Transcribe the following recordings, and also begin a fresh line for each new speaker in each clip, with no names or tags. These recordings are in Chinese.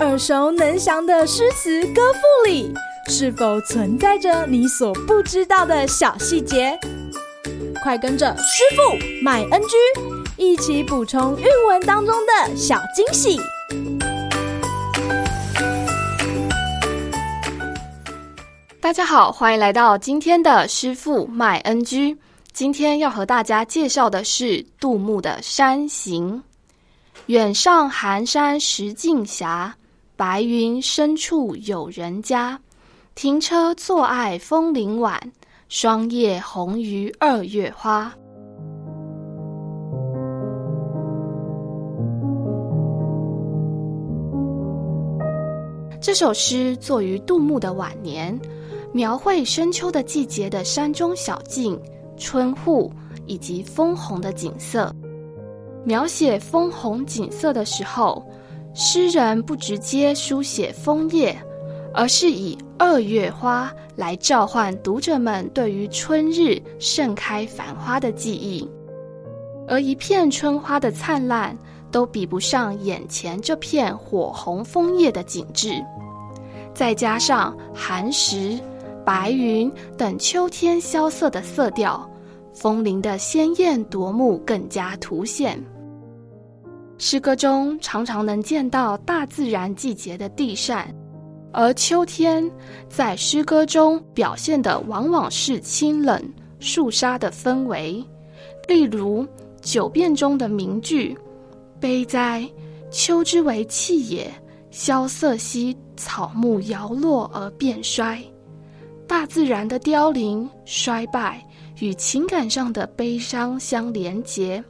耳熟能详的诗词歌赋里，是否存在着你所不知道的小细节？快跟着师傅麦恩居一起补充韵文当中的小惊喜！
大家好，欢迎来到今天的师傅麦恩居。今天要和大家介绍的是杜牧的《山行》：远上寒山石径斜，白云深处有人家。停车坐爱枫林晚。霜叶红于二月花。这首诗作于杜牧的晚年，描绘深秋的季节的山中小径、村户以及枫红的景色。描写枫红景色的时候，诗人不直接书写枫叶，而是以二月花来召唤读者们对于春日盛开繁花的记忆，而一片春花的灿烂都比不上眼前这片火红枫叶的景致，再加上寒食、白云等秋天萧瑟的色调，枫林的鲜艳夺目更加凸显。诗歌中常常能见到大自然季节的递扇。而秋天在诗歌中表现的往往是清冷肃杀的氛围，例如《九变》中的名句：“悲哉，秋之为气也！萧瑟兮，草木摇落而变衰。”大自然的凋零衰败与情感上的悲伤相连结，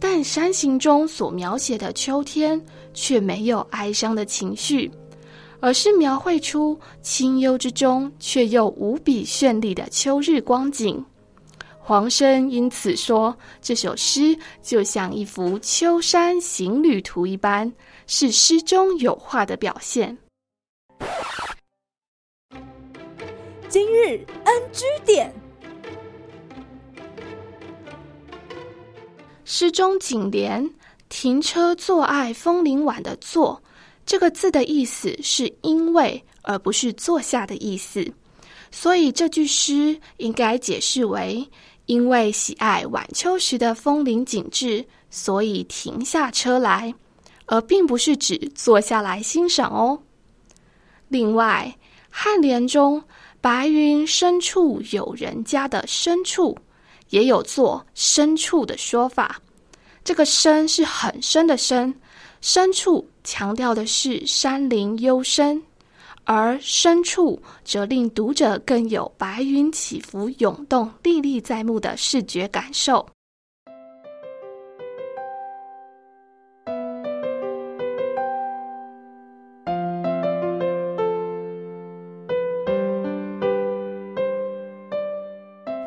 但《山行》中所描写的秋天却没有哀伤的情绪。而是描绘出清幽之中却又无比绚丽的秋日光景。黄生因此说，这首诗就像一幅秋山行旅图一般，是诗中有画的表现。
今日 NG 点，
诗中颈联“停车坐爱枫林晚”的“坐”。这个字的意思是因为，而不是坐下的意思，所以这句诗应该解释为：因为喜爱晚秋时的枫林景致，所以停下车来，而并不是指坐下来欣赏哦。另外，颔联中“白云深处有人家”的“深处”也有做“深处”的说法，这个“深”是很深的“深”。深处强调的是山林幽深，而深处则令读者更有白云起伏、涌动、历历在目的视觉感受。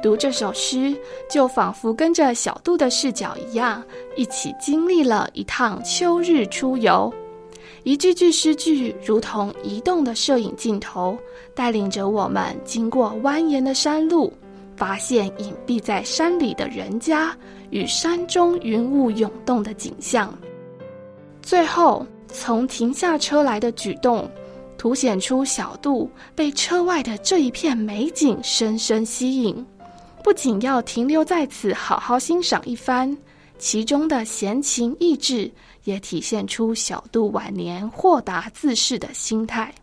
读这首诗，就仿佛跟着小杜的视角一样，一起经历了一趟秋日出游。一句句诗句如同移动的摄影镜头，带领着我们经过蜿蜒的山路，发现隐蔽在山里的人家与山中云雾涌动的景象。最后，从停下车来的举动，凸显出小杜被车外的这一片美景深深吸引。不仅要停留在此好好欣赏一番，其中的闲情逸致也体现出小杜晚年豁达自适的心态。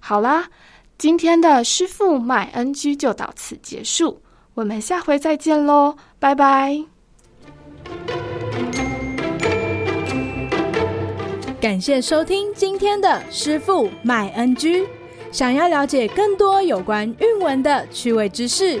好啦，今天的师傅麦恩居就到此结束，我们下回再见喽，拜拜！
感谢收听今天的师傅麦恩居，想要了解更多有关韵文的趣味知识。